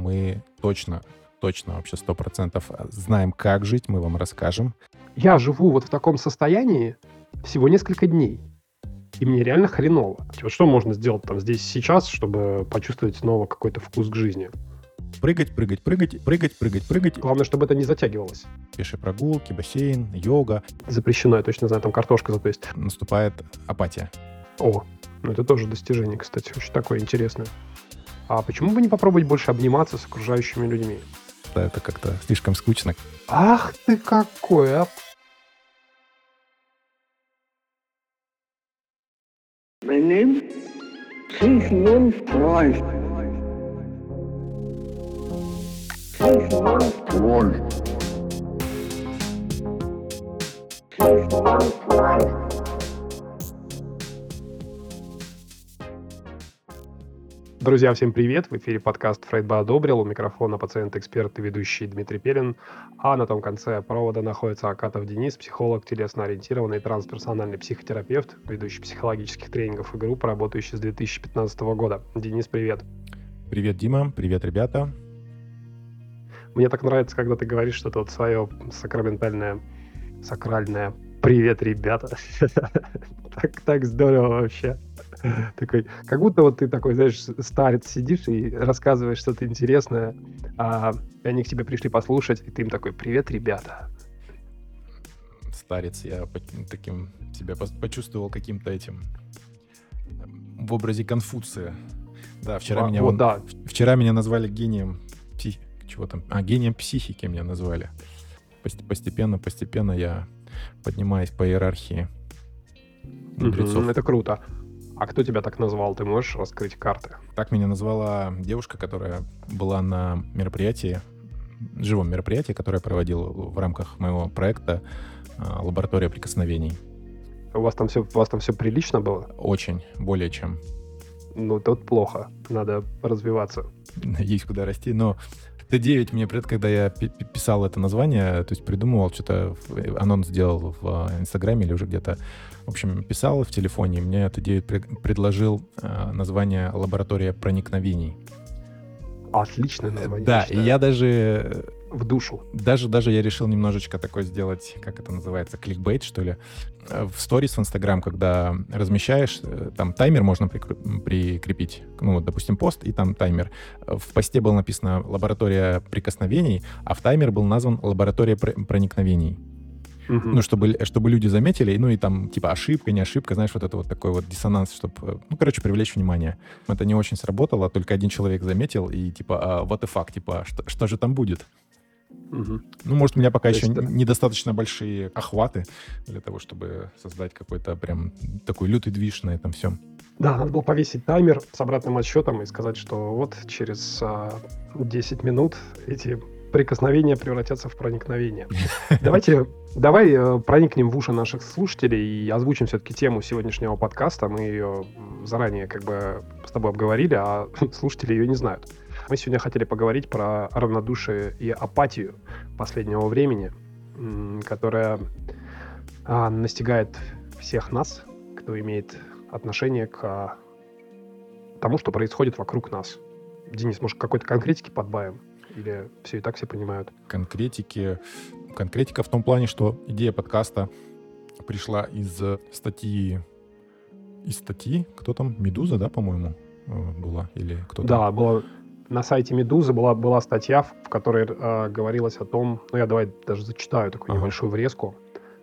мы точно, точно вообще сто процентов знаем, как жить, мы вам расскажем. Я живу вот в таком состоянии всего несколько дней. И мне реально хреново. Типа, что можно сделать там здесь сейчас, чтобы почувствовать снова какой-то вкус к жизни? Прыгать, прыгать, прыгать, прыгать, прыгать, прыгать. Главное, чтобы это не затягивалось. Пешие прогулки, бассейн, йога. Запрещено, я точно знаю, там картошка зато есть. Наступает апатия. О, ну это тоже достижение, кстати, очень такое интересное. А почему бы не попробовать больше обниматься с окружающими людьми? Да, это как-то слишком скучно. Ах ты какой, а! Freut. Sich nun freut. Друзья, всем привет! В эфире подкаст «Фрейд бы одобрил». У микрофона пациент-эксперт и ведущий Дмитрий Пелин. А на том конце провода находится Акатов Денис, психолог, телесно-ориентированный трансперсональный психотерапевт, ведущий психологических тренингов и групп, работающий с 2015 года. Денис, привет! Привет, Дима! Привет, ребята! Мне так нравится, когда ты говоришь что-то вот свое сакраментальное, сакральное «Привет, ребята!» так, так здорово вообще. Такой, как будто вот ты такой, знаешь, старец сидишь и рассказываешь что-то интересное, а они к тебе пришли послушать, и ты им такой, привет, ребята. Старец, я таким себя почувствовал каким-то этим в образе Конфуция. Да, вчера а, меня вот, да. вчера меня назвали гением псих... чего там, а гением психики меня назвали. Постепенно, постепенно я поднимаюсь по иерархии мудрецов. Mm-hmm, это круто. А кто тебя так назвал? Ты можешь раскрыть карты? Так меня назвала девушка, которая была на мероприятии, живом мероприятии, которое я проводил в рамках моего проекта а, «Лаборатория прикосновений». У вас там все, у вас там все прилично было? Очень, более чем. Ну, тут плохо. Надо развиваться. Есть куда расти, но Т9 мне, когда я писал это название, то есть придумывал, что-то анонс сделал в а, Инстаграме или уже где-то, в общем, писал в телефоне, и мне Т9 предложил э, название «Лаборатория проникновений». Отличное название. Да, и я даже в душу. Даже, даже я решил немножечко такой сделать, как это называется, кликбейт, что ли, э, в сторис в Инстаграм, когда размещаешь, э, там таймер можно прикрепить, ну, вот, допустим, пост, и там таймер. В посте было написано «лаборатория прикосновений», а в таймер был назван «лаборатория проникновений». Uh-huh. Ну, чтобы, чтобы люди заметили, ну и там, типа, ошибка, не ошибка, знаешь, вот это вот такой вот диссонанс, чтобы, э, ну, короче, привлечь внимание. Это не очень сработало, только один человек заметил, и типа, а, what the fuck, типа, что, что же там будет? Угу. Ну, может, у меня пока То еще есть... недостаточно большие охваты для того, чтобы создать какой-то прям такой лютый движ на этом всем. Да, надо было повесить таймер с обратным отсчетом и сказать, что вот через а, 10 минут эти прикосновения превратятся в проникновение. Давайте, давай э, проникнем в уши наших слушателей и озвучим все-таки тему сегодняшнего подкаста. Мы ее заранее как бы с тобой обговорили, а слушатели ее не знают. Мы сегодня хотели поговорить про равнодушие и апатию последнего времени, которая настигает всех нас, кто имеет отношение к тому, что происходит вокруг нас. Денис, может, какой-то конкретики подбавим? Или все и так все понимают? Конкретики... Конкретика в том плане, что идея подкаста пришла из статьи... Из статьи? Кто там? Медуза, да, по-моему, э, была? Или кто-то? Да, была на сайте Медузы была, была статья, в которой э, говорилось о том, ну я давай даже зачитаю такую ага. небольшую врезку.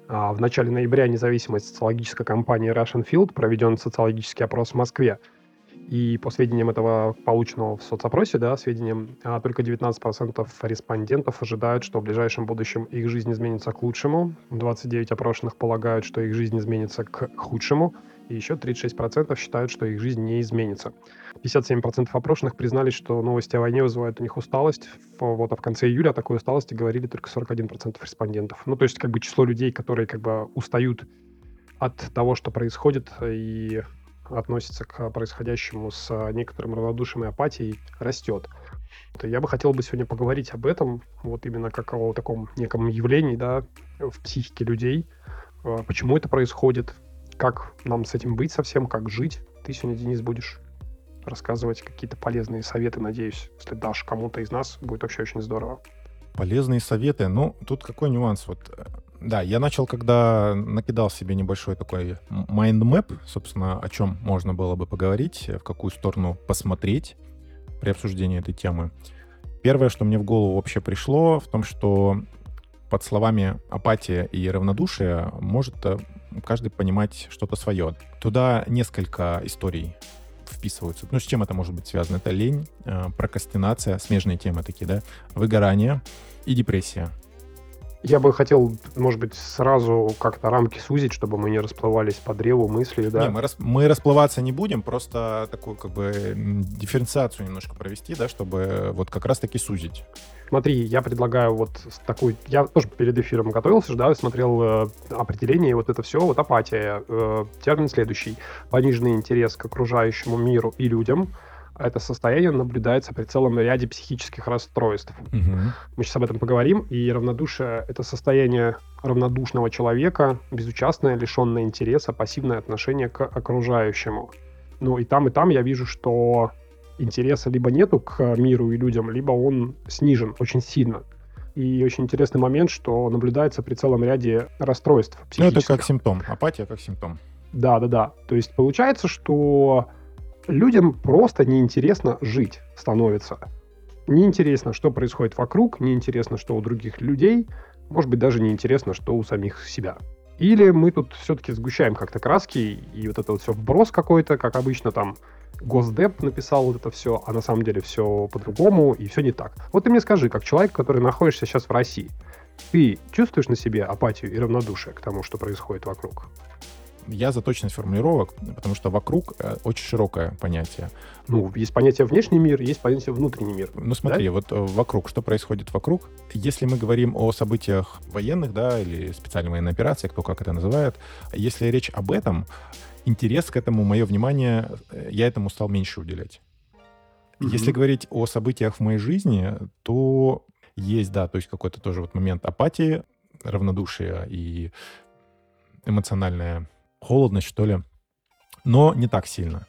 А, в начале ноября независимая социологическая компания Russian Field проведен социологический опрос в Москве. И по сведениям этого полученного в соцопросе, да, сведениям, а, только 19% респондентов ожидают, что в ближайшем будущем их жизнь изменится к лучшему, 29 опрошенных полагают, что их жизнь изменится к худшему, и еще 36% считают, что их жизнь не изменится. 57% опрошенных признались, что новости о войне вызывают у них усталость. Вот, а в конце июля о такой усталости говорили только 41% респондентов. Ну, то есть, как бы число людей, которые как бы устают от того, что происходит, и относятся к происходящему с некоторым равнодушием и апатией, растет. Я бы хотел бы сегодня поговорить об этом, вот именно как о таком неком явлении, да, в психике людей, а, почему это происходит, как нам с этим быть совсем, как жить. Ты сегодня, Денис, будешь рассказывать какие-то полезные советы, надеюсь. Если дашь кому-то из нас, будет вообще очень здорово. Полезные советы. Ну, тут какой нюанс? Вот, э, да, я начал, когда накидал себе небольшой такой mind map, собственно, о чем можно было бы поговорить, в какую сторону посмотреть при обсуждении этой темы. Первое, что мне в голову вообще пришло, в том, что под словами апатия и равнодушие может э, каждый понимать что-то свое. Туда несколько историй вписываются. Ну, с чем это может быть связано? Это лень, э, прокрастинация, смежные темы такие, да, выгорание и депрессия. Я бы хотел, может быть, сразу как-то рамки сузить, чтобы мы не расплывались по древу мысли, да? Не, мы, рас, мы расплываться не будем, просто такую как бы дифференциацию немножко провести, да, чтобы вот как раз-таки сузить. Смотри, я предлагаю вот такой... Я тоже перед эфиром готовился, да, смотрел э, определение, и вот это все, вот апатия. Э, термин следующий. Пониженный интерес к окружающему миру и людям – это состояние наблюдается при целом ряде психических расстройств. Угу. Мы сейчас об этом поговорим. И равнодушие — это состояние равнодушного человека, безучастное, лишенное интереса, пассивное отношение к окружающему. Ну и там, и там я вижу, что интереса либо нету к миру и людям, либо он снижен очень сильно. И очень интересный момент, что наблюдается при целом ряде расстройств Ну, это как симптом. Апатия как симптом. Да, да, да. То есть получается, что людям просто неинтересно жить становится. Неинтересно, что происходит вокруг, неинтересно, что у других людей, может быть, даже неинтересно, что у самих себя. Или мы тут все-таки сгущаем как-то краски, и вот это вот все вброс какой-то, как обычно там Госдеп написал вот это все, а на самом деле все по-другому, и все не так. Вот ты мне скажи, как человек, который находишься сейчас в России, ты чувствуешь на себе апатию и равнодушие к тому, что происходит вокруг? я за точность формулировок, потому что вокруг э, очень широкое понятие. Ну, есть понятие внешний мир, есть понятие внутренний мир. Ну, смотри, да? вот э, вокруг, что происходит вокруг? Если мы говорим о событиях военных, да, или специальной военной операции, кто как это называет, если речь об этом, интерес к этому, мое внимание, э, я этому стал меньше уделять. Mm-hmm. Если говорить о событиях в моей жизни, то есть, да, то есть какой-то тоже вот момент апатии, равнодушия и эмоциональная холодность, что ли, но не так сильно.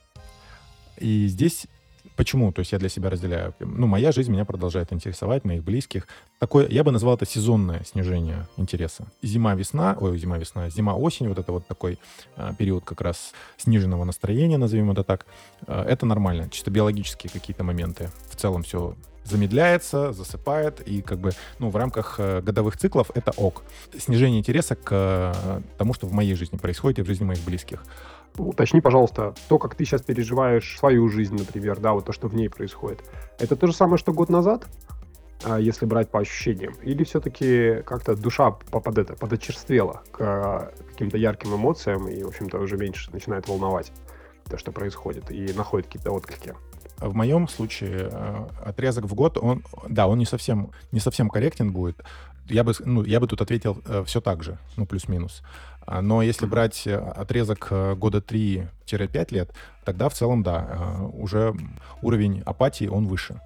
И здесь Почему? То есть я для себя разделяю. Ну, моя жизнь меня продолжает интересовать, моих близких. Такое, я бы назвал это сезонное снижение интереса. Зима-весна, ой, зима-весна, зима-осень, вот это вот такой э, период как раз сниженного настроения, назовем это так, э, это нормально. Чисто биологические какие-то моменты. В целом все замедляется, засыпает, и как бы, ну, в рамках э, годовых циклов это ок. Снижение интереса к э, тому, что в моей жизни происходит и в жизни моих близких. Уточни, пожалуйста, то, как ты сейчас переживаешь свою жизнь, например, да, вот то, что в ней происходит, это то же самое, что год назад, а, если брать по ощущениям? Или все-таки как-то душа под это, подочерствела к э, каким-то ярким эмоциям и, в общем-то, уже меньше начинает волновать то, что происходит, и находит какие-то отклики? в моем случае э, отрезок в год, он, да, он не совсем, не совсем корректен будет. Я бы, ну, я бы тут ответил э, все так же, ну, плюс-минус. А, но если брать э, отрезок года 3-5 лет, тогда в целом, да, уже уровень апатии, он выше.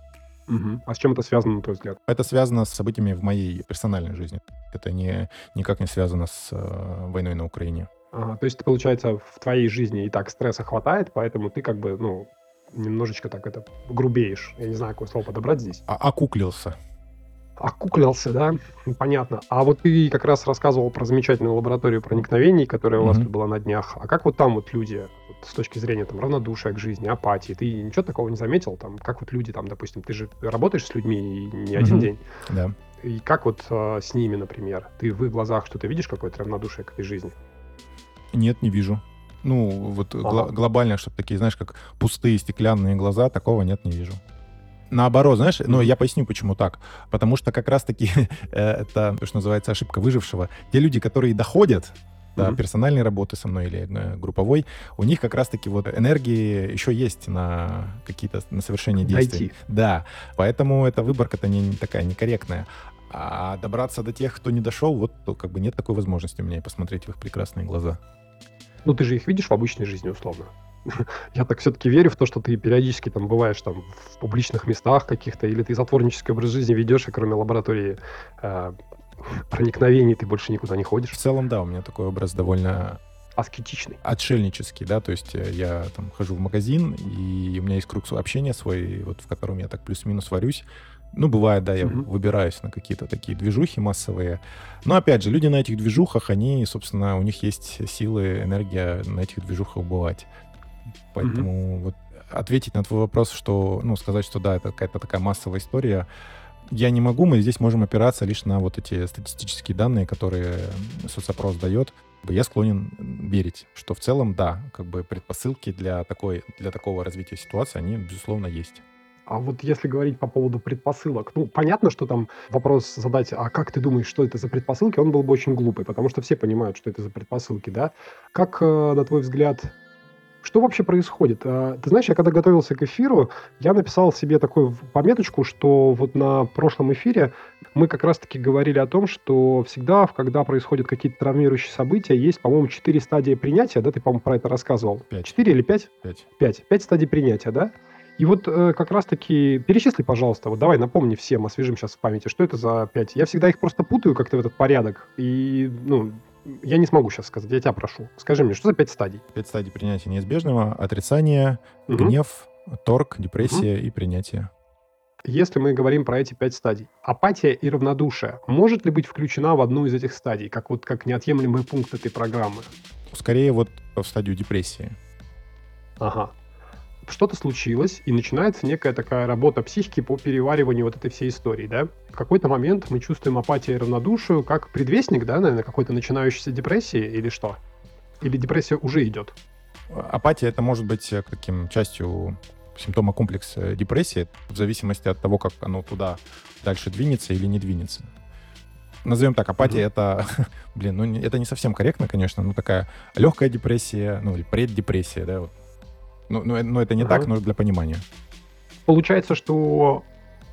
Угу. А с чем это связано, на твой взгляд? Это связано с событиями в моей персональной жизни. Это не, никак не связано с э, войной на Украине. Ага, то есть, получается, в твоей жизни и так стресса хватает, поэтому ты как бы, ну, немножечко так это грубеешь. Я не знаю, какое слово подобрать здесь. А окуклился. Окуклился, да? Понятно. А вот ты как раз рассказывал про замечательную лабораторию проникновений, которая у вас mm-hmm. тут была на днях. А как вот там вот люди, вот с точки зрения там равнодушия к жизни, апатии, ты ничего такого не заметил? Там, как вот люди там, допустим, ты же работаешь с людьми не один mm-hmm. день. Да. И как вот э, с ними, например? Ты в их глазах что-то видишь, какое-то равнодушие к этой жизни? Нет, не вижу. Ну, вот ага. гл- глобально, чтобы такие, знаешь, как пустые стеклянные глаза, такого нет, не вижу. Наоборот, знаешь, ну, я поясню, почему так. Потому что как раз-таки э, это, то, что называется, ошибка выжившего. Те люди, которые доходят да, mm-hmm. персональной работы со мной или э, групповой, у них как раз-таки вот энергии еще есть на какие-то, на совершение действий. Да, поэтому эта выборка-то не такая некорректная. А добраться до тех, кто не дошел, вот как бы нет такой возможности у меня и посмотреть в их прекрасные глаза. Ну, ты же их видишь в обычной жизни, условно. Я так все-таки верю в то, что ты периодически там бываешь там в публичных местах каких-то, или ты затворнический образ жизни ведешь, и кроме лаборатории э, проникновений ты больше никуда не ходишь. В целом, да, у меня такой образ довольно аскетичный. Отшельнический, да, то есть э, я там хожу в магазин, и у меня есть круг общения свой, вот в котором я так плюс-минус варюсь. Ну, бывает, да, я Мгм. выбираюсь на какие-то такие движухи массовые. Но, опять же, люди на этих движухах, они, собственно, у них есть силы, энергия на этих движухах бывать. Поэтому вот ответить на твой вопрос, что, ну, сказать, что да, это какая-то такая массовая история, я не могу. Мы здесь можем опираться лишь на вот эти статистические данные, которые соцопрос дает. Я склонен верить, что в целом, да, как бы предпосылки для, такой, для такого развития ситуации, они, безусловно, есть. А вот если говорить по поводу предпосылок, ну, понятно, что там вопрос задать, а как ты думаешь, что это за предпосылки, он был бы очень глупый, потому что все понимают, что это за предпосылки, да? Как, э, на твой взгляд, что вообще происходит? Э, Ты знаешь, я когда готовился к эфиру, я написал себе такую пометочку, что вот на прошлом эфире мы как раз-таки говорили о том, что всегда, когда происходят какие-то травмирующие события, есть, по-моему, четыре стадии принятия, да, ты, по-моему, про это рассказывал. Пять. Четыре или пять? Пять. Пять. Пять стадий принятия, да? И вот э, как раз-таки перечисли, пожалуйста, вот давай напомни всем, освежим сейчас в памяти, что это за пять. Я всегда их просто путаю как-то в этот порядок, и, ну, я не смогу сейчас сказать, я тебя прошу. Скажи мне, что за пять стадий? Пять стадий принятия неизбежного. Отрицание, Мгм. гнев, торг, депрессия и принятие. Если мы говорим про эти пять стадий, апатия и равнодушие может ли быть включена в одну из этих стадий, как вот как неотъемлемый пункт этой программы? Скорее вот в стадию депрессии. Ага. Что-то случилось, и начинается некая такая работа психики по перевариванию вот этой всей истории, да? В какой-то момент мы чувствуем апатию и равнодушие как предвестник, да, наверное, какой-то начинающейся депрессии или что? Или депрессия уже идет? Апатия это может быть э, каким частью симптома комплекса депрессии, в зависимости от того, как оно туда дальше двинется или не двинется. Назовем так, апатия Мгм. это, блин, ну это не совсем корректно, конечно, но такая легкая депрессия, ну или преддепрессия, да, вот. Ну, ну, э- но это не Ага. так, но для понимания. Получается, что...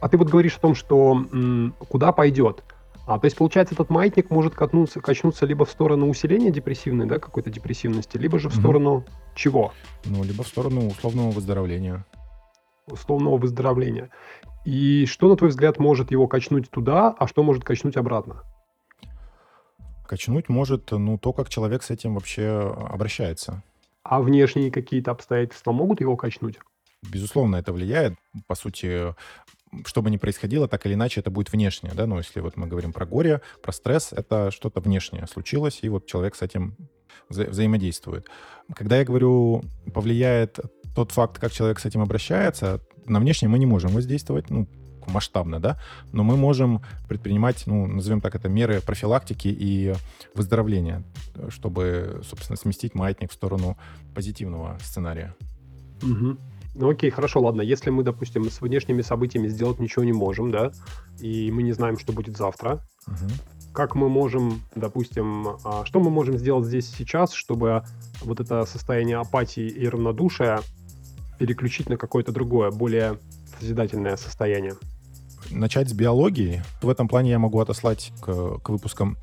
А ты вот говоришь о том, что м, куда пойдет. А, то есть, получается, этот маятник может катнуться, качнуться либо в сторону усиления депрессивной, да, какой-то депрессивности, либо же в сторону чего? Ну, либо в сторону условного выздоровления. Условного выздоровления. И что, на твой взгляд, может его качнуть туда, а что может качнуть обратно? Качнуть может, ну, то, как человек с этим вообще обращается. А внешние какие-то обстоятельства могут его качнуть? Безусловно, это влияет. По сути, что бы ни происходило, так или иначе это будет внешнее, да, ну, если вот мы говорим про горе, про стресс, это что-то внешнее случилось, и вот человек с этим вза- взаимодействует. Когда я говорю, повлияет тот факт, как человек с этим обращается, на внешнее мы не можем воздействовать, ну, масштабно, да, но мы можем предпринимать, ну, назовем так это, меры профилактики и выздоровления, чтобы, собственно, сместить маятник в сторону позитивного сценария. Мгм. Ну окей, хорошо, ладно. Если мы, допустим, с внешними событиями сделать ничего не можем, да, и мы не знаем, что будет завтра, Мгм. как мы можем, допустим, а, что мы можем сделать здесь сейчас, чтобы вот это состояние апатии и равнодушия переключить на какое-то другое, более созидательное состояние? Начать с биологии. В этом плане я могу отослать к, к выпускам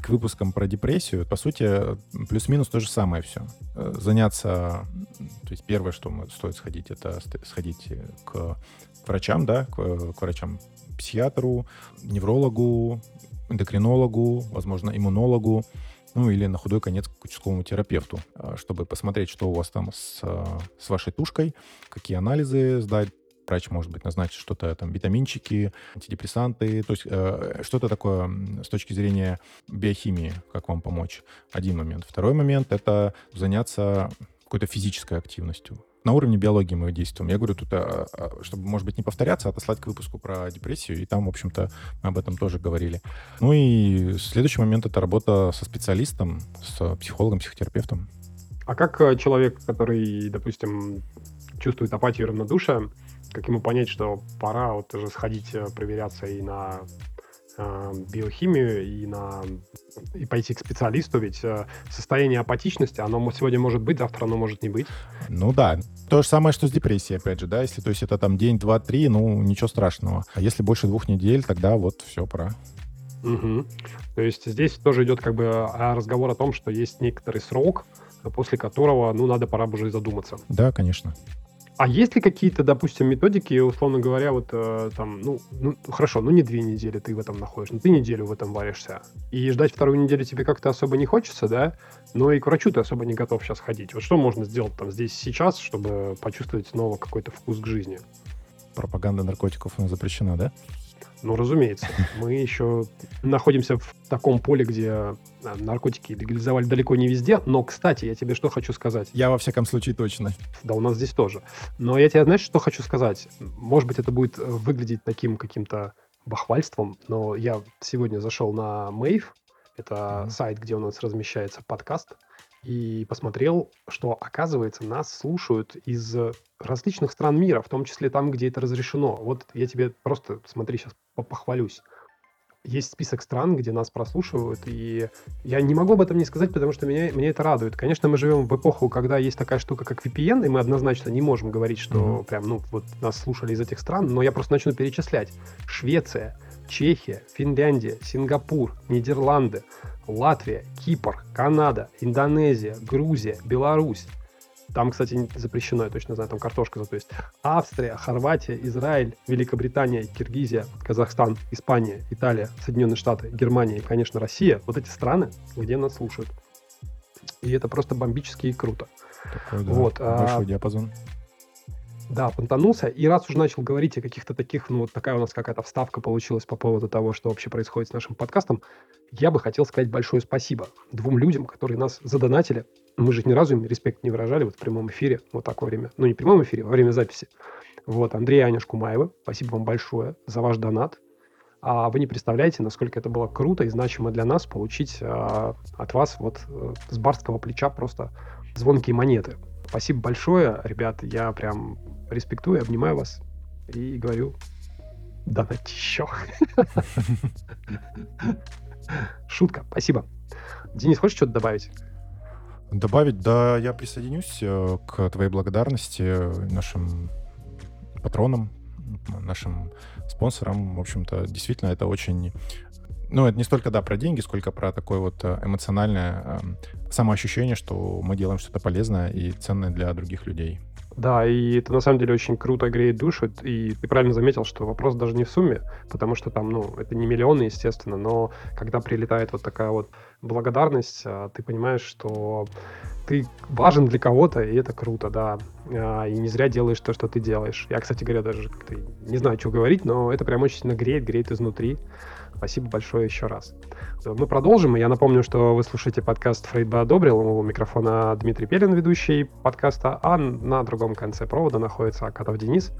к выпускам про депрессию. По сути, плюс-минус то же самое все. Э, Заняться, то есть первое, что стоит сходить, это сходить к врачам, да, к, к врачам психиатру, неврологу, эндокринологу, возможно, иммунологу, ну или на худой конец к участковому терапевту, э, чтобы посмотреть, что у вас там с, э, с вашей тушкой, какие анализы сдать, врач, может быть, назначит что-то там, витаминчики, антидепрессанты, то есть э, что-то такое с точки зрения биохимии, как вам помочь. Один момент. Второй момент — это заняться какой-то физической активностью. На уровне биологии мы действуем. Я говорю тут, а, а, чтобы, может быть, не повторяться, а отослать к выпуску про депрессию, и там, в общем-то, мы об этом тоже говорили. Ну и следующий момент — это работа со специалистом, с психологом, психотерапевтом. А как э, человек, который, допустим, чувствует апатию и равнодушие, как ему понять, что пора вот уже сходить э, проверяться и на э, биохимию, и на и пойти к специалисту, ведь э, состояние апатичности, оно сегодня может быть, завтра оно может не быть. Ну да, то же самое, что с депрессией, опять же, да, если то есть это там день, два, три, ну ничего страшного. А если больше двух недель, тогда вот все, пора. Мгм. То есть здесь тоже идет как бы а, разговор о том, что есть некоторый срок, после которого, ну, надо пора бы уже задуматься. Да, конечно. А есть ли какие-то, допустим, методики, условно говоря, вот э, там, ну, ну, хорошо, ну не две недели ты в этом находишь, но ты неделю в этом варишься. И ждать вторую неделю тебе как-то особо не хочется, да? Но и к врачу ты особо не готов сейчас ходить. Вот что можно сделать там здесь сейчас, чтобы почувствовать снова какой-то вкус к жизни? Пропаганда наркотиков у нас запрещена, да? Ну, разумеется. Мы еще находимся в таком поле, где э, наркотики легализовали далеко не везде. Но, кстати, я тебе что хочу сказать. Я, во всяком случае, точно. Да, у нас здесь тоже. Но я тебе, знаешь, что хочу сказать? Может быть, это будет э, выглядеть таким каким-то бахвальством, но я сегодня зашел на Мейв, это mm-hmm. сайт, где у нас размещается подкаст, и посмотрел, что, оказывается, нас слушают из различных стран мира, в том числе там, где это разрешено. Вот я тебе просто, смотри, сейчас похвалюсь. Есть список стран, где нас прослушивают, и я не могу об этом не сказать, потому что меня, меня это радует. Конечно, мы живем в эпоху, когда есть такая штука, как VPN, и мы однозначно не можем говорить, что mm-hmm. прям, ну, вот нас слушали из этих стран, но я просто начну перечислять. Швеция, Чехия, Финляндия, Сингапур, Нидерланды, Латвия, Кипр, Канада, Индонезия, Грузия, Беларусь. Там, кстати, запрещено, я точно знаю, там картошка зато есть. Австрия, Хорватия, Израиль, Великобритания, Киргизия, Казахстан, Испания, Италия, Соединенные Штаты, Германия и, конечно, Россия. Вот эти страны, где нас слушают. И это просто бомбически и круто. Такой, да, вот, а большой а... диапазон. Да, понтанулся. И раз уже начал говорить о каких-то таких, ну, вот такая у нас какая-то вставка получилась по поводу того, что вообще происходит с нашим подкастом, я бы хотел сказать большое спасибо двум людям, которые нас задонатили. Мы же ни разу им респект не выражали вот в прямом эфире, вот такое время. Ну, не в прямом эфире, во время записи. Вот, Андрей и Аня Шкумаева, спасибо вам большое за ваш донат. А вы не представляете, насколько это было круто и значимо для нас получить а, от вас вот э, с барского плеча просто звонкие монеты. Спасибо большое, ребят. Я прям респектую, обнимаю вас и говорю, давайте еще. Шутка, спасибо. Денис, хочешь что-то добавить? Добавить, да, я присоединюсь э, к твоей благодарности нашим патронам, нашим спонсорам. В общем-то, действительно, это очень... Ну, это не столько, да, про деньги, сколько про такое вот э, эмоциональное эм, самоощущение, что мы делаем что-то полезное и ценное для других людей. Да, и это на самом деле очень круто греет душу, и ты правильно заметил, что вопрос даже не в сумме, потому что там, ну, это не миллионы, естественно, но когда прилетает вот такая вот благодарность, а, ты понимаешь, что ты важен для кого-то, и это круто, да, а, и не зря делаешь то, что ты делаешь. Я, кстати говоря, даже не знаю, что говорить, но это прям очень сильно греет, греет изнутри. Спасибо большое еще раз. Мы продолжим. Я напомню, что вы слушаете подкаст «Фрейд бы одобрил». У микрофона Дмитрий Пелин, ведущий подкаста, а на другом конце провода находится Акатов Денис,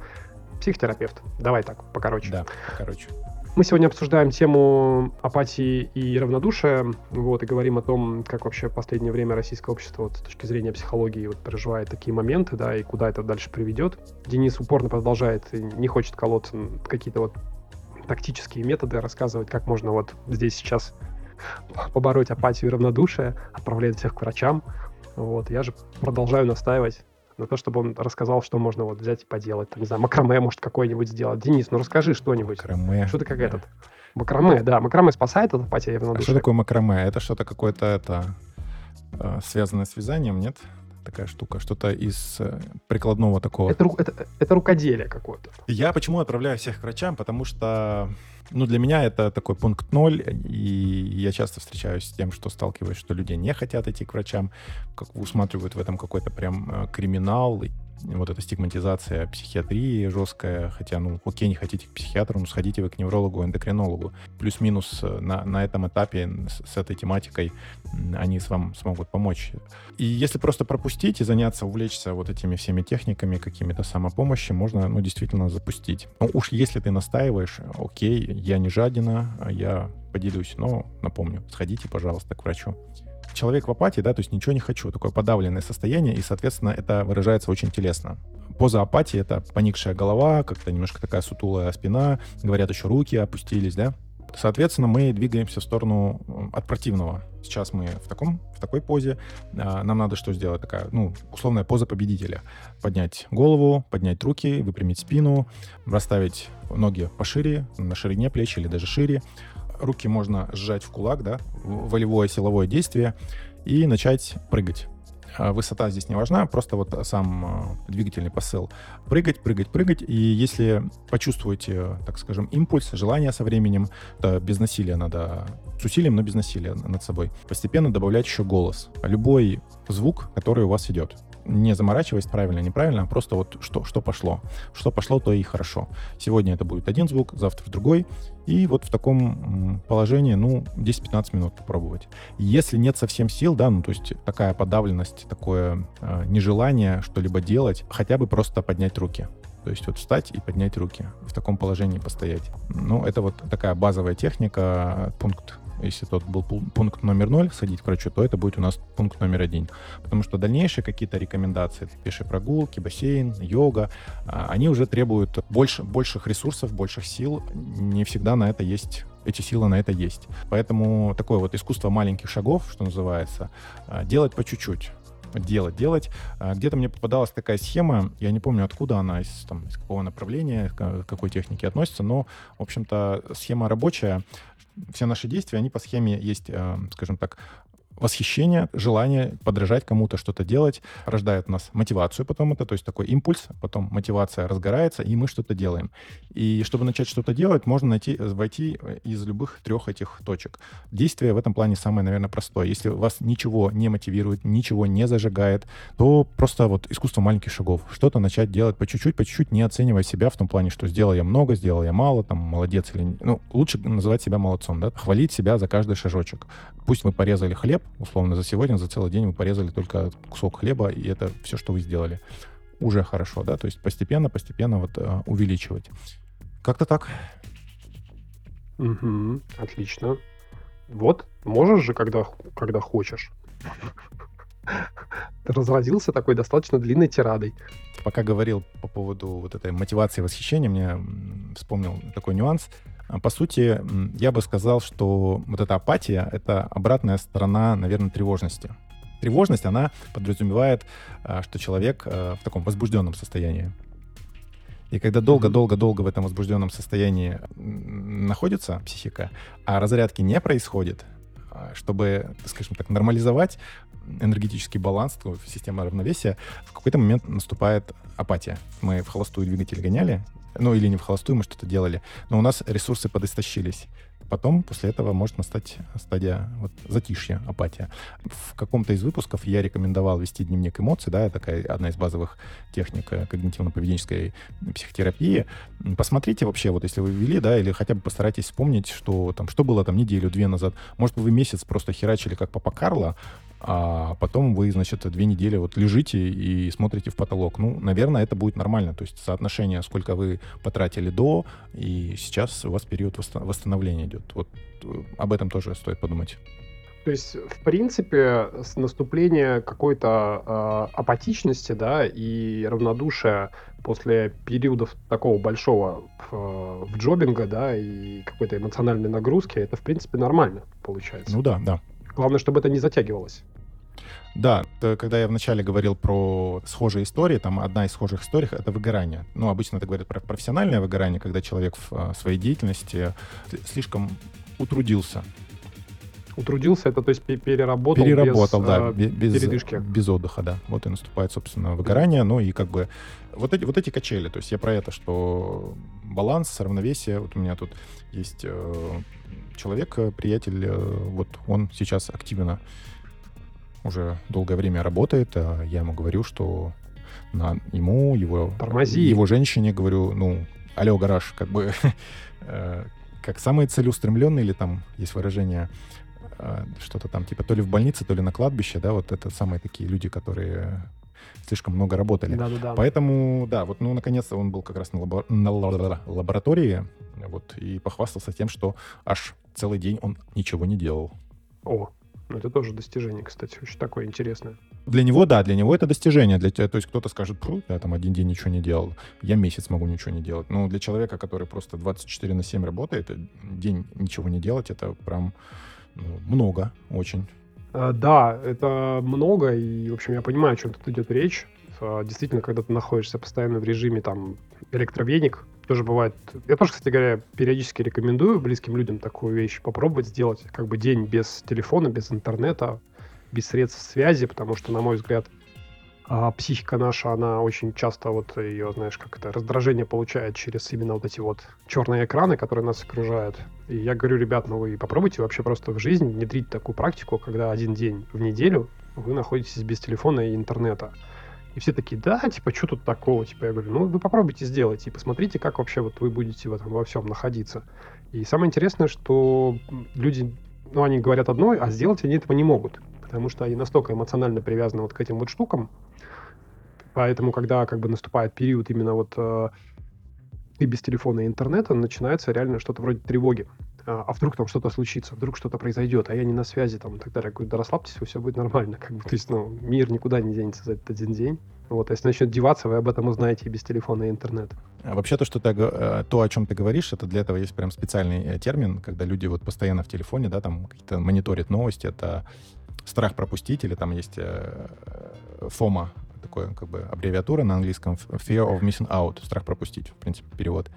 психотерапевт. Давай так, покороче. Да, покороче. Мы сегодня обсуждаем тему апатии и равнодушия, вот, и говорим о том, как вообще в последнее время российское общество вот, с точки зрения психологии вот, переживает такие моменты, да, и куда это дальше приведет. Денис упорно продолжает, не хочет колоться какие-то вот тактические методы, рассказывать, как можно вот здесь сейчас побороть апатию и равнодушие, отправлять всех к врачам. Вот, я же продолжаю настаивать на то, чтобы он рассказал, что можно вот взять и поделать. Там, не знаю, макраме может какой-нибудь сделать. Денис, ну расскажи что-нибудь. Макраме. Что ты как да. этот? Макраме, да. Макраме спасает от апатии и равнодушия. А что такое макраме? Это что-то какое-то это э, связанное с вязанием, нет? Такая штука, что-то из э, прикладного такого. Это, это, это рукоделие какое-то. Я почему отправляю всех к врачам? Потому что, ну, для меня это такой пункт ноль, и я часто встречаюсь с тем, что сталкиваюсь, что люди не хотят идти к врачам, как усматривают в этом какой-то прям э, криминал, вот эта стигматизация психиатрии жесткая, хотя, ну, окей, не хотите к психиатру, ну, сходите вы к неврологу, эндокринологу. Плюс-минус э, на, на этом этапе с, с этой тематикой они с вам смогут помочь. И если просто пропустить и заняться, увлечься вот этими всеми техниками, какими-то самопомощи, можно, ну, действительно запустить. Ну, уж если ты настаиваешь, окей, я не жадина, я поделюсь, но напомню, сходите, пожалуйста, к врачу человек в апатии, да, то есть ничего не хочу, такое подавленное состояние, и, соответственно, это выражается очень телесно. Поза апатии — это поникшая голова, как-то немножко такая сутулая спина, говорят еще руки опустились, да. Соответственно, мы двигаемся в сторону от противного. Сейчас мы в, таком, в такой позе. А, нам надо что сделать? Такая, ну, условная поза победителя. Поднять голову, поднять руки, выпрямить спину, расставить ноги пошире, на ширине плеч или даже шире, руки можно сжать в кулак, да, волевое силовое действие, и начать прыгать. А высота здесь не важна, просто вот сам а, двигательный посыл. Прыгать, прыгать, прыгать. И если почувствуете, так скажем, импульс, желание со временем, то без насилия надо, с усилием, но без насилия над собой, постепенно добавлять еще голос. Любой звук, который у вас идет не заморачиваясь правильно, неправильно, а просто вот что, что пошло. Что пошло, то и хорошо. Сегодня это будет один звук, завтра другой. И вот в таком положении, ну, 10-15 минут попробовать. Если нет совсем сил, да, ну, то есть такая подавленность, такое э, нежелание что-либо делать, хотя бы просто поднять руки. То есть вот встать и поднять руки, в таком положении постоять. Ну, это вот такая базовая техника, пункт если тот был пункт номер ноль, сходить к врачу, то это будет у нас пункт номер один. Потому что дальнейшие какие-то рекомендации, пешие прогулки, бассейн, йога, а, они уже требуют больше, больших ресурсов, больших сил. Не всегда на это есть эти силы на это есть. Поэтому такое вот искусство маленьких шагов, что называется, а, делать по чуть-чуть делать, делать. Где-то мне попадалась такая схема, я не помню, откуда она, из, там, из какого направления, к какой технике относится, но, в общем-то, схема рабочая все наши действия, они по схеме есть, э, скажем так, восхищение, желание подражать кому-то, что-то делать, рождает у нас мотивацию потом это, то есть такой импульс, потом мотивация разгорается, и мы что-то делаем. И чтобы начать что-то делать, можно найти, войти из любых трех этих точек. Действие в этом плане самое, наверное, простое. Если вас ничего не мотивирует, ничего не зажигает, то просто вот искусство маленьких шагов. Что-то начать делать по чуть-чуть, по чуть-чуть, не оценивая себя в том плане, что сделал я много, сделал я мало, там, молодец или... Ну, лучше называть себя молодцом, да? Хвалить себя за каждый шажочек. Пусть мы порезали хлеб, условно, за сегодня, за целый день вы порезали только кусок хлеба, и это все, что вы сделали. Уже хорошо, да, то есть постепенно, постепенно вот uh, увеличивать. Как-то так. Угу, отлично. Вот, можешь же, когда, когда хочешь. Разразился такой достаточно длинной тирадой. Пока говорил по поводу вот этой мотивации восхищения, мне вспомнил такой нюанс. А, по сути, я бы сказал, что вот эта апатия — это обратная сторона, наверное, тревожности. Тревожность, она подразумевает, а, что человек а, в таком возбужденном состоянии. И когда долго-долго-долго в этом возбужденном состоянии находится психика, а разрядки не происходит, чтобы, скажем так, нормализовать энергетический баланс, система равновесия, в какой-то момент наступает апатия. Мы в холостую двигатель гоняли, ну или не в холостую мы что-то делали, но у нас ресурсы подистощились. Потом после этого может настать стадия вот, затишья, апатия. В каком-то из выпусков я рекомендовал вести дневник эмоций, да, такая одна из базовых техник э, когнитивно-поведенческой психотерапии. Посмотрите вообще, вот если вы ввели, да, или хотя бы постарайтесь вспомнить, что там, что было там неделю-две назад. Может, вы месяц просто херачили как Папа Карло, а потом вы, значит, две недели вот лежите и смотрите в потолок. Ну, наверное, это будет нормально. То есть соотношение, сколько вы потратили до, и сейчас у вас период восстановления идет. Вот э, об этом тоже стоит подумать. То есть, в принципе, с наступления какой-то э, апатичности, да, и равнодушия после периодов такого большого в, в джобинга, да, и какой-то эмоциональной нагрузки, это, в принципе, нормально получается. Ну да, да. Главное, чтобы это не затягивалось. Да, когда я вначале говорил про схожие истории, там одна из схожих историй — это выгорание. Ну, обычно это говорят про профессиональное выгорание, когда человек в а, своей деятельности слишком утрудился. Утрудился, это то есть переработал, переработал, без, да, э, без передышки. Без отдыха, да. Вот и наступает, собственно, выгорание. Ну и как бы вот эти, вот эти качели, то есть я про это, что баланс, равновесие. Вот у меня тут есть э, человек, э, приятель, э, вот он сейчас активно уже долгое время работает, а я ему говорю, что на ему, его, Тормози. его женщине говорю, ну, алло, гараж, как бы, э, как самые целеустремленные, или там есть выражение, что-то там, типа, то ли в больнице, то ли на кладбище, да, вот это самые такие люди, которые слишком много работали. Да, да, да. Поэтому, да, вот, ну, наконец-то он был как раз на, лабо- на лаборатории, вот, и похвастался тем, что аж целый день он ничего не делал. О, ну это тоже достижение, кстати, очень такое интересное. Для него, да, для него это достижение. Для, то есть кто-то скажет, я там один день ничего не делал, я месяц могу ничего не делать. Но для человека, который просто 24 на 7 работает, день ничего не делать, это прям ну, много очень. А, да, это много, и, в общем, я понимаю, о чем тут идет речь. А, действительно, когда ты находишься постоянно в режиме там электровеник, тоже бывает. Я тоже, кстати говоря, периодически рекомендую близким людям такую вещь попробовать сделать, как бы день без телефона, без интернета, без средств связи, потому что, на мой взгляд, а психика наша, она очень часто вот ее, знаешь, как это, раздражение получает через именно вот эти вот черные экраны, которые нас окружают. И я говорю, ребят, ну вы попробуйте вообще просто в жизни внедрить такую практику, когда один день в неделю вы находитесь без телефона и интернета. И все такие, да, типа, что тут такого? Типа, я говорю, ну, вы попробуйте сделать и посмотрите, как вообще вот вы будете в этом во всем находиться. И самое интересное, что люди, ну, они говорят одно, а сделать они этого не могут, потому что они настолько эмоционально привязаны вот к этим вот штукам, Поэтому, когда как бы наступает период именно вот э, и без телефона и интернета, начинается реально что-то вроде тревоги. А, а вдруг там что-то случится, вдруг что-то произойдет, а я не на связи там и так далее. Я говорю, да расслабьтесь, все будет нормально. Как бы, то есть, ну, мир никуда не денется за этот один день. Вот, а если начнет деваться, вы об этом узнаете и без телефона и интернета. А вообще то, что ты, э, то, о чем ты говоришь, это для этого есть прям специальный э, термин, когда люди вот постоянно в телефоне, да, там какие-то мониторят новости, это страх пропустить, или там есть э, фома, такое как бы аббревиатура на английском Fear of Missing Out, страх пропустить, в принципе, перевод.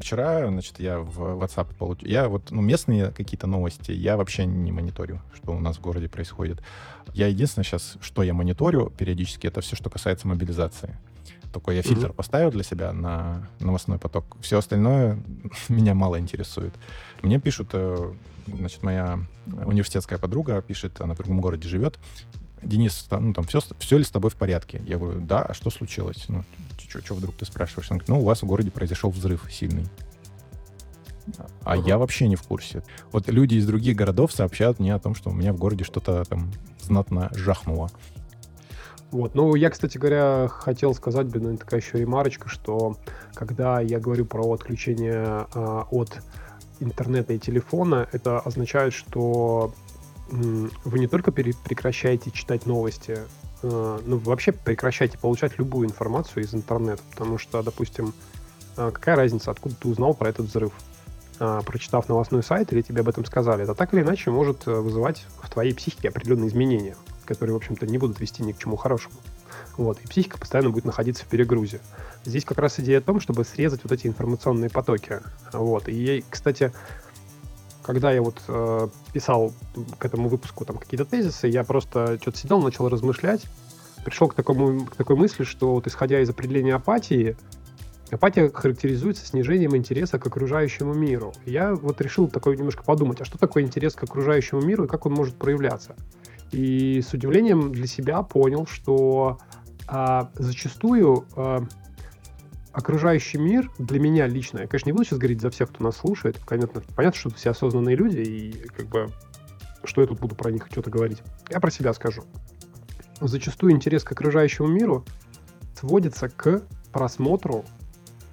Вчера, значит, я в WhatsApp получил... Я вот, ну, местные какие-то новости я вообще не мониторю, что у нас в городе происходит. Я единственное сейчас, что я мониторю периодически, это все, что касается мобилизации. Такой я фильтр mm-hmm. поставил для себя на новостной поток. Все остальное меня мало интересует. Мне пишут, э, значит, моя университетская подруга пишет, она в другом городе живет, Денис, ну там все, все ли с тобой в порядке? Я говорю, да, а что случилось? Ну, что вдруг ты спрашиваешь? Он говорит, ну, у вас в городе произошел взрыв сильный. А uh-huh. я вообще не в курсе. Вот люди из других городов сообщают мне о том, что у меня в городе что-то там знатно жахнуло. Вот. Ну, я, кстати говоря, хотел сказать, блин, такая еще ремарочка, что когда я говорю про отключение э, от интернета и телефона, это означает, что вы не только прекращаете читать новости, э, ну, вообще прекращайте получать любую информацию из интернета, потому что, допустим, э, какая разница, откуда ты узнал про этот взрыв? Э, прочитав новостной сайт или тебе об этом сказали, это так или иначе может вызывать в твоей психике определенные изменения, которые, в общем-то, не будут вести ни к чему хорошему. Вот, и психика постоянно будет находиться в перегрузе. Здесь как раз идея о том, чтобы срезать вот эти информационные потоки. Вот, и, кстати, когда я вот э, писал к этому выпуску там какие-то тезисы, я просто что-то сидел, начал размышлять, пришел к, такому, к такой мысли, что вот исходя из определения апатии, апатия характеризуется снижением интереса к окружающему миру. Я вот решил такой немножко подумать, а что такое интерес к окружающему миру и как он может проявляться? И с удивлением для себя понял, что а, зачастую а, окружающий мир для меня лично, я, конечно, не буду сейчас говорить за всех, кто нас слушает, понятно, понятно, что все осознанные люди, и как бы что я тут буду про них что-то говорить. Я про себя скажу. Зачастую интерес к окружающему миру сводится к просмотру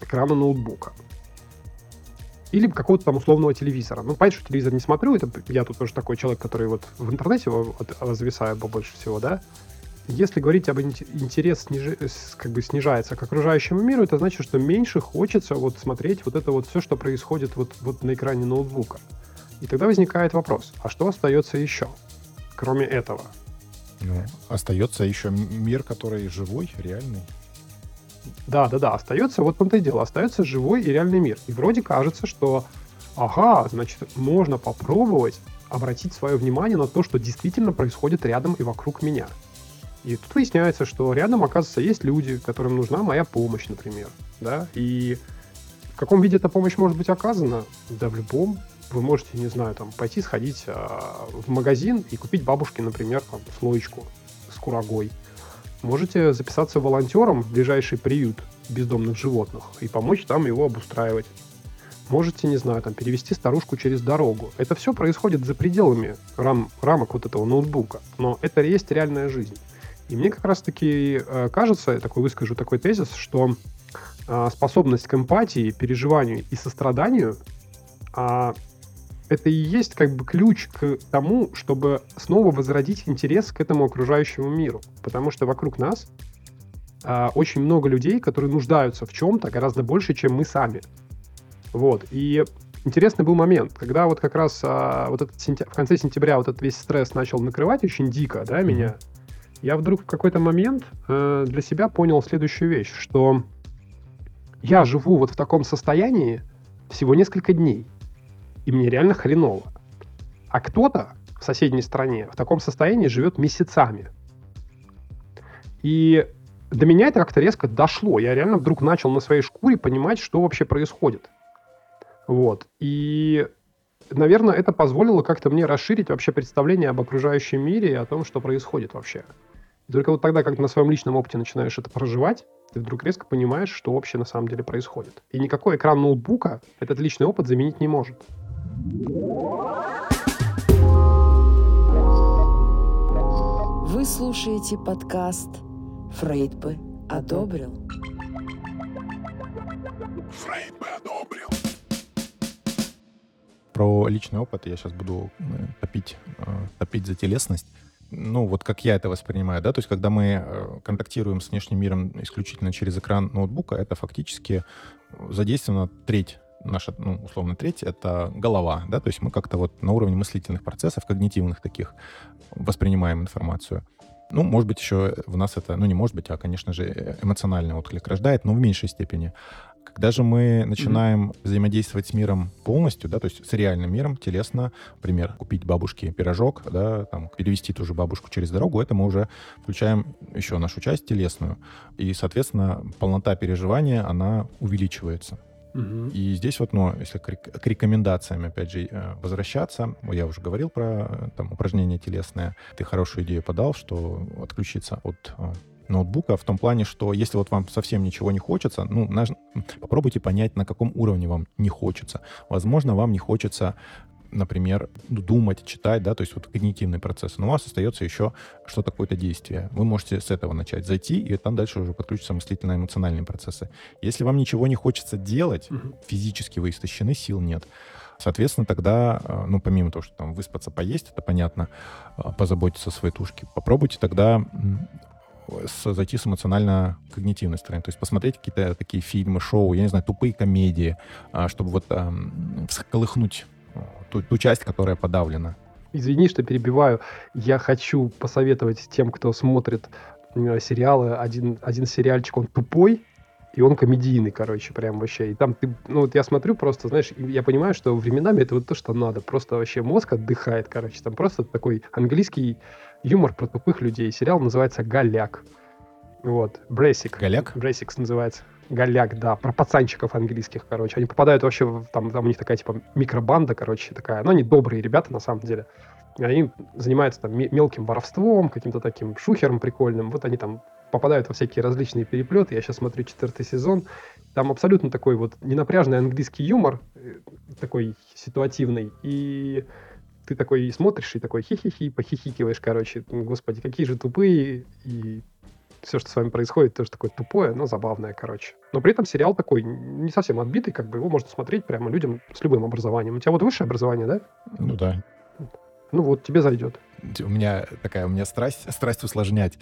экрана ноутбука. Или какого-то там условного телевизора. Ну, понятно, что телевизор не смотрю, это я тут тоже такой человек, который вот в интернете зависаю побольше всего, да, если говорить об интерес снижи, как бы снижается к окружающему миру, это значит, что меньше хочется вот смотреть вот это вот все, что происходит вот, вот на экране ноутбука. И тогда возникает вопрос, а что остается еще, кроме этого? Ну, остается еще мир, который живой, реальный. Да, да, да, остается, вот в том-то и дело, остается живой и реальный мир. И вроде кажется, что, ага, значит, можно попробовать обратить свое внимание на то, что действительно происходит рядом и вокруг меня. И тут выясняется, что рядом, оказывается, есть люди, которым нужна моя помощь, например. Да? И в каком виде эта помощь может быть оказана? Да в любом. Вы можете, не знаю, там, пойти сходить а, в магазин и купить бабушке, например, там, слоечку с курагой. Можете записаться волонтером в ближайший приют бездомных животных и помочь там его обустраивать. Можете, не знаю, там, перевести старушку через дорогу. Это все происходит за пределами рам рамок вот этого ноутбука. Но это есть реальная жизнь. И мне как раз-таки э, кажется, я такой выскажу такой тезис, что э, способность к эмпатии, переживанию и состраданию а, это и есть как бы ключ к тому, чтобы снова возродить интерес к этому окружающему миру. Потому что вокруг нас а, очень много людей, которые нуждаются в чем-то гораздо больше, чем мы сами. Вот. И интересный был момент, когда вот как раз а, вот этот сентя... в конце сентября вот этот весь стресс начал накрывать очень дико, да, меня я вдруг в какой-то момент э, для себя понял следующую вещь, что я живу вот в таком состоянии всего несколько дней, и мне реально хреново. А кто-то в соседней стране в таком состоянии живет месяцами. И до меня это как-то резко дошло. Я реально вдруг начал на своей шкуре понимать, что вообще происходит. Вот. И, наверное, это позволило как-то мне расширить вообще представление об окружающем мире и о том, что происходит вообще. И только вот тогда, когда на своем личном опыте начинаешь это проживать, ты вдруг резко понимаешь, что вообще на самом деле происходит. И никакой экран ноутбука этот личный опыт заменить не может. Вы слушаете подкаст «Фрейд бы одобрил». Фрейд бы одобрил. Про личный опыт я сейчас буду э, топить, э, топить за телесность ну, вот как я это воспринимаю, да, то есть когда мы э, контактируем с внешним миром исключительно через экран ноутбука, это фактически задействована треть наша, ну, условно, треть — это голова, да, то есть мы как-то вот на уровне мыслительных процессов, когнитивных таких, воспринимаем информацию. Ну, может быть, еще в нас это, ну, не может быть, а, конечно же, эмоциональный отклик рождает, но в меньшей степени. Когда же мы начинаем mm-hmm. взаимодействовать с миром полностью, да, то есть с реальным миром, телесно, например, купить бабушке пирожок, да, там, перевести ту же бабушку через дорогу, это мы уже включаем еще нашу часть телесную. И, соответственно, полнота переживания, она увеличивается. И здесь вот, ну, если к, рекомендациям, опять же, э, возвращаться, я уже говорил про э, там, упражнения телесные, ты хорошую идею подал, что отключиться от э, ноутбука в том плане, что если вот вам совсем ничего не хочется, ну, наж... попробуйте понять, на каком уровне вам не хочется. Возможно, вам не хочется например, думать, читать, да, то есть вот когнитивный процесс, но у вас остается еще что-то, какое-то действие. Вы можете с этого начать зайти, и там дальше уже подключатся мыслительно-эмоциональные процессы. Если вам ничего не хочется делать, физически вы истощены, сил нет, Соответственно, тогда, э, ну, помимо того, что там выспаться, поесть, это понятно, э, позаботиться о своей тушке, попробуйте тогда зайти с эмоционально-когнитивной стороны. То есть посмотреть какие-то такие фильмы, шоу, я не знаю, тупые комедии, а, чтобы вот эм, всколыхнуть ту, ту часть, которая подавлена. Извини, что перебиваю. Я хочу посоветовать тем, кто смотрит э, сериалы, один, один сериальчик, он тупой, и он комедийный, короче, прям вообще. И там ты, ну вот я смотрю просто, знаешь, я понимаю, что временами это вот то, что надо. Просто вообще мозг отдыхает, короче. Там просто такой английский юмор про тупых людей. Сериал называется «Голяк». Вот, Brassic. Голяк? Brassic называется. Голяк, да, про пацанчиков английских, короче. Они попадают вообще, в, там, там у них такая, типа, микробанда, короче, такая. Но они добрые ребята, на самом деле. Они занимаются там мелким воровством, каким-то таким шухером прикольным. Вот они там попадают во всякие различные переплеты. Я сейчас смотрю четвертый сезон. Там абсолютно такой вот ненапряжный английский юмор, э, такой ситуативный. И ты такой смотришь и такой хи-хи-хи, похихикиваешь, короче. Господи, какие же тупые. И все, что с вами происходит, тоже такое тупое, но забавное, короче. Но при этом сериал такой не совсем отбитый, как бы его можно смотреть прямо людям с любым образованием. У тебя вот высшее образование, да? Ну да. Ну вот, тебе зайдет. У меня такая, у меня страсть, страсть усложнять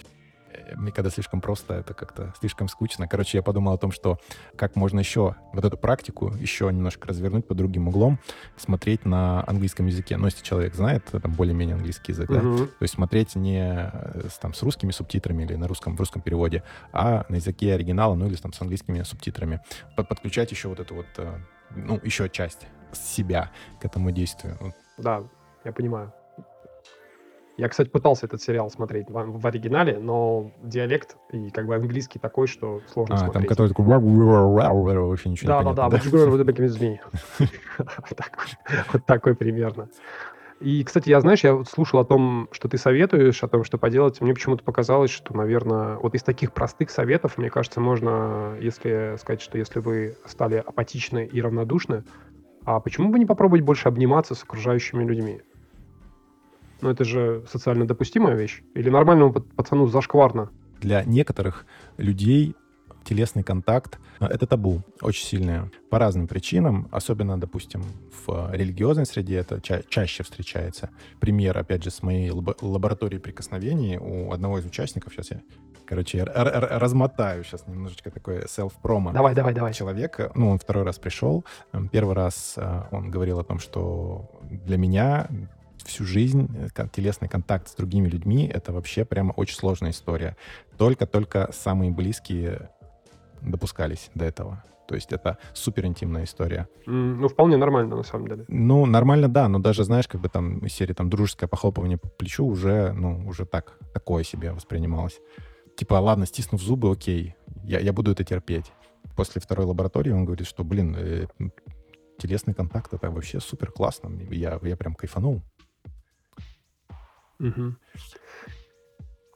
когда слишком просто, это как-то слишком скучно. Короче, я подумал о том, что как можно еще вот эту практику еще немножко развернуть под другим углом, смотреть на английском языке. Но если человек знает там более-менее английский язык, uh-huh. да, то есть смотреть не э, с, там с русскими субтитрами или на русском в русском переводе, а на языке оригинала, ну или там с английскими субтитрами. Под, подключать еще вот эту вот, э, ну еще часть себя к этому действию. Да, я понимаю. Я, кстати, пытался этот сериал смотреть в, в оригинале, но диалект и как бы английский такой, что сложно а, смотреть. там который такой вообще ничего да, не да, да, да. Вот такой примерно. И, кстати, я, знаешь, я слушал о том, что ты советуешь, о том, что поделать. Мне почему-то показалось, что, наверное, вот из таких простых советов, мне кажется, можно, если сказать, что если вы стали апатичны и равнодушны, а почему бы не попробовать больше обниматься с окружающими людьми? Ну, это же социально допустимая вещь. Или нормальному пацану зашкварно? Для некоторых людей телесный контакт — это табу очень сильное. По разным причинам, особенно, допустим, в религиозной среде это ча- чаще встречается. Пример, опять же, с моей лаб- лаборатории прикосновений у одного из участников, сейчас я, короче, р- р- размотаю сейчас немножечко такое селф-промо. Давай, давай, давай. Человек, ну, он второй раз пришел, первый раз э, он говорил о том, что для меня всю жизнь э, телесный контакт с другими людьми — это вообще прямо очень сложная история. Только-только самые близкие допускались до этого. То есть это супер интимная история. Ну, вполне нормально, на самом деле. Ну, нормально, да, но даже, знаешь, как бы там из серии там дружеское похлопывание по плечу уже, ну, уже так, такое себе воспринималось. Типа, ладно, стиснув зубы, окей, я, я буду это терпеть. После второй лаборатории он говорит, что, блин, э, телесный контакт это вообще супер классно. Я, я прям кайфанул. Мгм.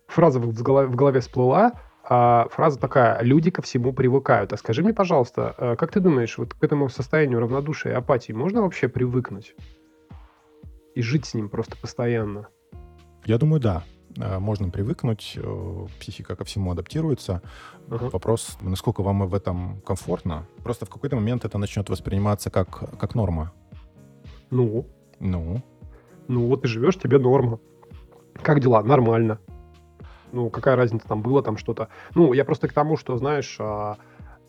Фраза вот в голове, всплыла. а, фраза такая: люди ко всему привыкают. А скажи мне, пожалуйста, э, как ты думаешь, вот к этому состоянию равнодушия и апатии можно вообще привыкнуть и жить с ним просто постоянно? Я думаю, да. Э, Можно привыкнуть, э, психика ко всему адаптируется. Ага. Вопрос, насколько вам в этом комфортно. Просто в какой-то момент это начнет восприниматься как, как норма. Ну, Ну, ну вот ты живешь, тебе норма. Как дела? Нормально. Ну, какая разница, там было там что-то. Ну, я просто к тому, что, знаешь, а,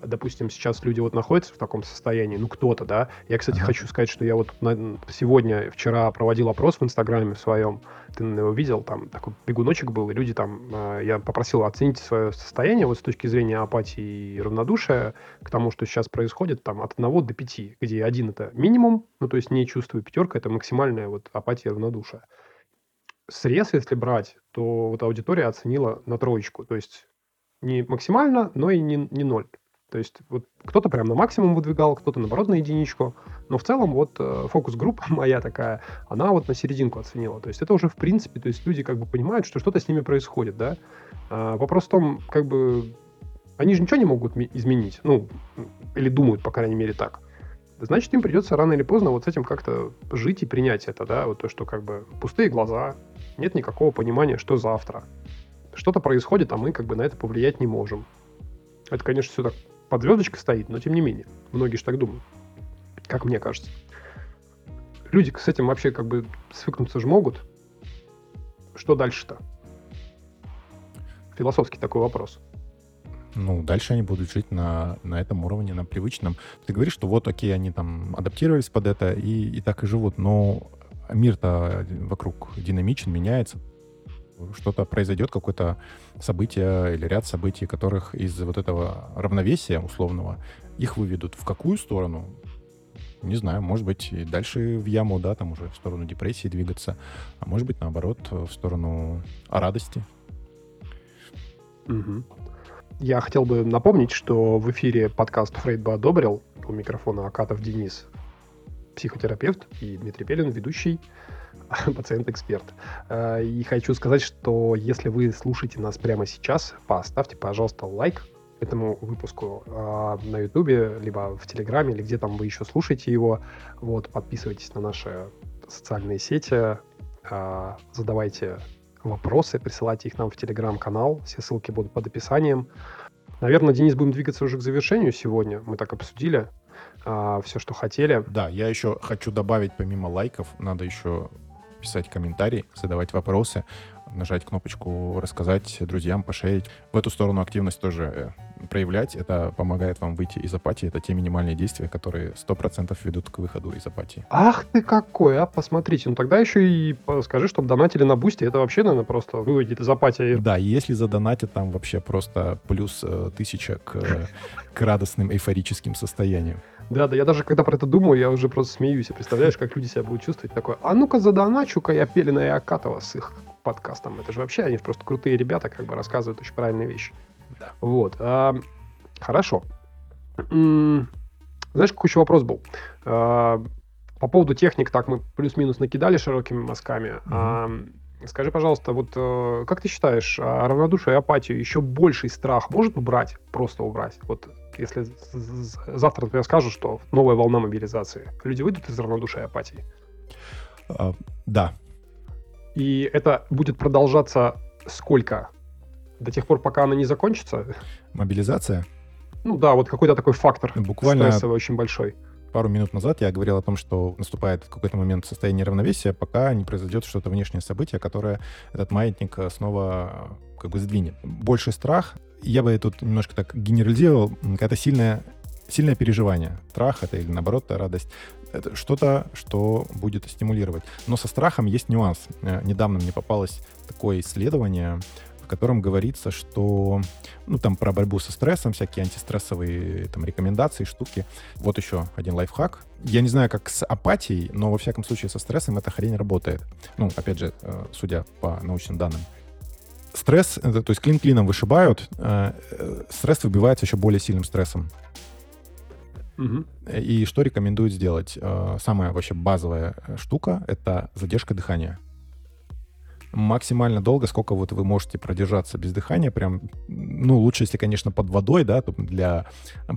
допустим, сейчас люди вот находятся в таком состоянии, ну, кто-то, да. Я, кстати, Ага. хочу сказать, что я вот на- сегодня, вчера проводил опрос в Инстаграме своем. Ты наверное, его видел, там такой бегуночек был, и люди там, а, я попросил оценить свое состояние вот с точки зрения апатии и равнодушия к тому, что сейчас происходит, там, от 1 до 5, где один это минимум, ну, то есть не чувствую, пятерка это максимальная вот апатия и равнодушие. Срез, если брать, то вот аудитория оценила на троечку, то есть не максимально, но и не, не ноль. То есть вот кто-то прям на максимум выдвигал, кто-то наоборот на единичку. Но в целом вот э, фокус-группа моя такая, она вот на серединку оценила. То есть это уже в принципе, то есть люди как бы понимают, что что-то с ними происходит, да. А, вопрос в том, как бы они же ничего не могут изменить, ну, или думают, по крайней мере, так. Значит, им придется рано или поздно вот с этим как-то жить и принять это, да, вот то, что как бы пустые глаза, нет никакого понимания, что завтра. Что-то происходит, а мы как бы на это повлиять не можем. Это, конечно, все так под звездочкой стоит, но тем не менее. Многие же так думают. Как мне кажется. Люди с этим вообще как бы свыкнуться же могут. Что дальше-то? Философский такой вопрос. ну, дальше они будут жить на, на этом уровне, на привычном. Ты говоришь, что вот, окей, они там адаптировались под это и, и так и живут, но мир-то вокруг динамичен, меняется. Что-то произойдет, какое-то событие или ряд событий, которых из вот этого равновесия условного их выведут в какую сторону? Не знаю, может быть, и дальше в яму, да, там уже в сторону депрессии двигаться, а может быть, наоборот, в сторону радости. Мгм. Я хотел бы напомнить, что в эфире подкаст «Фрейд бы одобрил». У микрофона Акатов Денис, психотерапевт, и Дмитрий Пелин, ведущий, пациент-эксперт. Э, И хочу сказать, что если вы слушаете нас прямо сейчас, поставьте, пожалуйста, лайк этому выпуску э, на Ютубе, либо в Телеграме, или где там вы еще слушаете его. Вот, подписывайтесь на наши социальные сети, э, задавайте вопросы, присылайте их нам в Телеграм-канал. Все ссылки будут под описанием. Наверное, Денис, будем двигаться уже к завершению сегодня. Мы так обсудили все, что хотели. Да, я еще хочу добавить, помимо лайков, надо еще писать комментарии, задавать вопросы, нажать кнопочку «Рассказать друзьям», пошерить. В эту сторону активность тоже э, проявлять. Это помогает вам выйти из апатии. Это те минимальные действия, которые 100% ведут к выходу из апатии. Ах ты какой, а! Посмотрите. Ну тогда еще и скажи, чтобы донатили на бусте. Это вообще, наверное, просто выводит из апатии. Да, если задонатят, там вообще просто плюс э, тысяча к, к радостным эйфорическим состояниям. Да, да, я даже когда про это думаю, я уже просто смеюсь. Представляешь, как люди себя будут чувствовать. Такое, а ну-ка задоначу-ка я Пелина и Акатова с их подкастом. Это же вообще, они же просто крутые ребята, как бы рассказывают очень правильные вещи. Да. Вот. а, хорошо. М, Знаешь, какой еще вопрос был? А, По поводу техник, так мы плюс-минус накидали широкими мазками. А, Скажи, пожалуйста, вот э, как ты считаешь, а равнодушие и апатию еще больший страх может убрать, просто убрать? Вот если завтра тебе скажут, что новая волна мобилизации, люди выйдут из равнодушия и апатии, А, да, и это будет продолжаться сколько? До тех пор, пока она не закончится? мобилизация. Ну да, вот какой-то такой фактор Буквально стрессовый очень большой. пару минут назад я говорил о том, что наступает какой-то момент состояние равновесия, пока не произойдет что-то внешнее событие, которое этот маятник э, снова э, как бы сдвинет. Больший страх, я бы тут немножко так генерализировал, это сильное, сильное переживание. Страх это или наоборот радость. Это что-то, что будет стимулировать. Но со страхом есть нюанс. Э, Недавно мне попалось такое исследование, котором говорится, что ну, там про борьбу со стрессом, всякие антистрессовые там, рекомендации, штуки. Вот еще один лайфхак. Я не знаю, как с апатией, но во всяком случае со стрессом эта хрень работает. Ну, опять же, э, судя по научным данным. Стресс, это, то есть клин клином вышибают, э, э, стресс выбивается еще более сильным стрессом. Мгм. И что рекомендуют сделать? Э, Самая вообще базовая э, штука — это задержка дыхания. Максимально долго, сколько вот вы можете продержаться без дыхания, прям, ну, лучше, если, конечно, под водой, да, для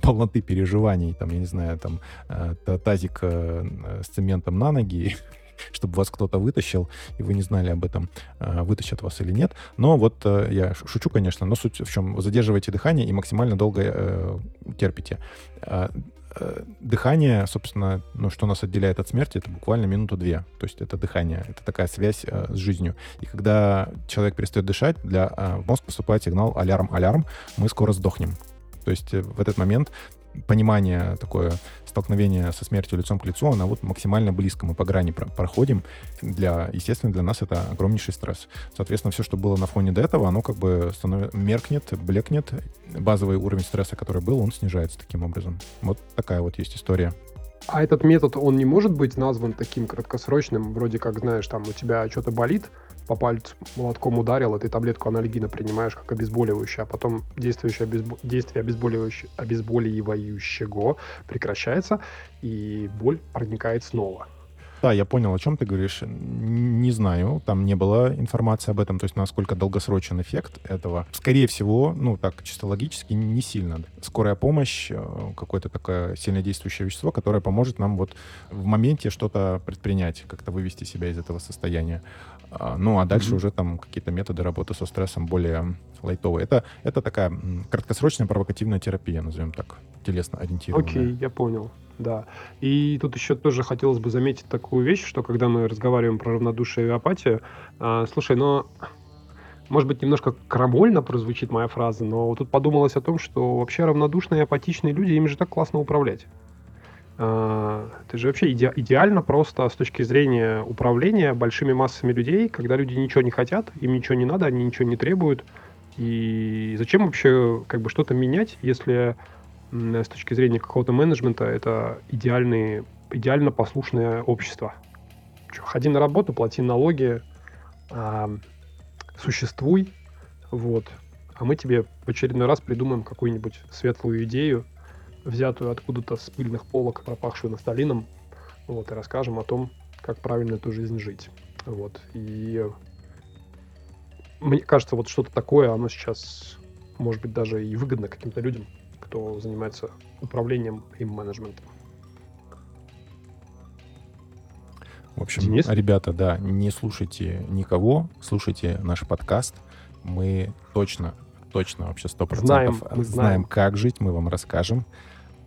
полноты переживаний, там, я не знаю, там, э, та- тазик э, с цементом на ноги, чтобы вас кто-то вытащил, и вы не знали об этом, э, вытащат вас или нет. Но вот э, я шучу, конечно, но суть в чем? Вы задерживаете дыхание и максимально долго э, терпите. Э, Дыхание, собственно, ну, что нас отделяет от смерти, это буквально минуту-две. То есть это дыхание, это такая связь э, с жизнью. И когда человек перестает дышать, для, э, в мозг поступает сигнал «алярм-алярм», мы скоро сдохнем. То есть э, в этот момент понимание такое, столкновение со смертью лицом к лицу, оно вот максимально близко. Мы по грани про- проходим. Для, естественно, для нас это огромнейший стресс. Соответственно, все, что было на фоне до этого, оно как бы станов... меркнет, блекнет. Базовый уровень стресса, который был, он снижается таким образом. Вот такая вот есть история. А этот метод, он не может быть назван таким краткосрочным, вроде как, знаешь, там у тебя что-то болит, по пальцу молотком ударил, а ты таблетку анальгина принимаешь как обезболивающее, а потом действующее обезбо- действие обезболивающее, обезболивающего прекращается, и боль проникает снова. Да, я понял, о чем ты говоришь. Не знаю, там не было информации об этом, то есть насколько долгосрочен эффект этого. Скорее всего, ну так, чисто логически, не сильно. Скорая помощь, э, какое-то такое сильнодействующее вещество, которое поможет нам вот в моменте что-то предпринять, как-то вывести себя из этого состояния. А, Ну, а дальше Мгм. уже там какие-то методы работы со стрессом более лайтовые. Это, это такая краткосрочная провокативная терапия, назовем так, телесно ориентированная. Окей, я понял. Да. И тут еще тоже хотелось бы заметить такую вещь, что когда мы разговариваем про равнодушие и апатию, а, слушай, но может быть немножко крамольно прозвучит моя фраза, но вот тут подумалось о том, что вообще равнодушные и апатичные люди, им же так классно управлять. А, Это же вообще иде- идеально просто с точки зрения управления большими массами людей, когда люди ничего не хотят, им ничего не надо, они ничего не требуют. И зачем вообще как бы что-то менять, если с точки зрения какого-то менеджмента это идеальные, идеально послушное общество. Чё, ходи на работу, плати налоги, а, существуй, вот. А мы тебе в очередной раз придумаем какую-нибудь светлую идею, взятую откуда-то с пыльных полок, пропахшую нафталином, вот, и расскажем о том, как правильно эту жизнь жить. Вот. И мне кажется, вот что-то такое, оно сейчас, может быть, даже и выгодно каким-то людям, кто занимается управлением и менеджментом. В общем, Денис? ребята, да, не слушайте никого, слушайте наш подкаст. Мы точно, точно вообще сто Знаем, процентов мы знаем. как жить, мы вам расскажем.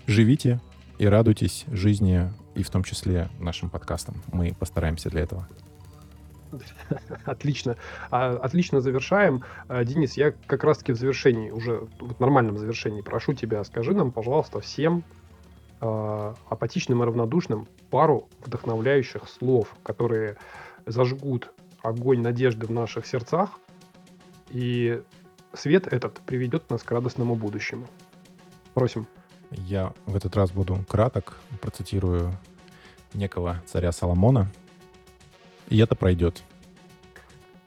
Живите и радуйтесь жизни, и в том числе нашим подкастам. Мы постараемся для этого. Отлично. А, отлично завершаем. А, Денис, я как раз-таки в завершении, уже в нормальном завершении, прошу тебя, скажи нам, пожалуйста, всем а, апатичным и равнодушным пару вдохновляющих слов, которые зажгут огонь надежды в наших сердцах, и свет этот приведет нас к радостному будущему. Просим. Я в этот раз буду краток, процитирую некого царя Соломона. И это пройдет.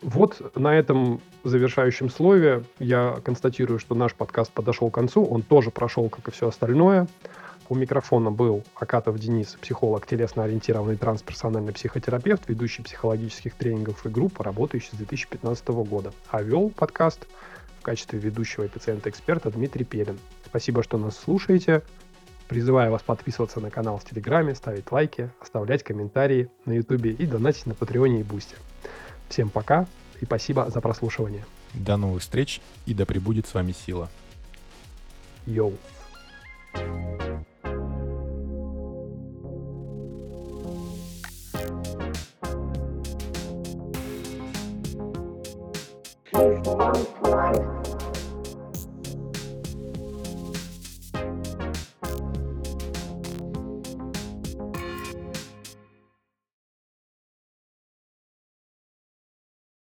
Вот на этом завершающем слове я констатирую, что наш подкаст подошел к концу. Он тоже прошел, как и все остальное. У микрофона был Акатов Денис, психолог, телесно-ориентированный трансперсональный психотерапевт, ведущий психологических тренингов и групп, работающий с 2015 года. А вел подкаст в качестве ведущего и пациента-эксперта Дмитрий Пелин. Спасибо, что нас слушаете. Призываю вас подписываться на канал в Телеграме, ставить лайки, оставлять комментарии на Ютубе и донатить на Патреоне и Бусте. Всем пока и спасибо за прослушивание. До новых встреч и да пребудет с вами сила. Йоу. Six months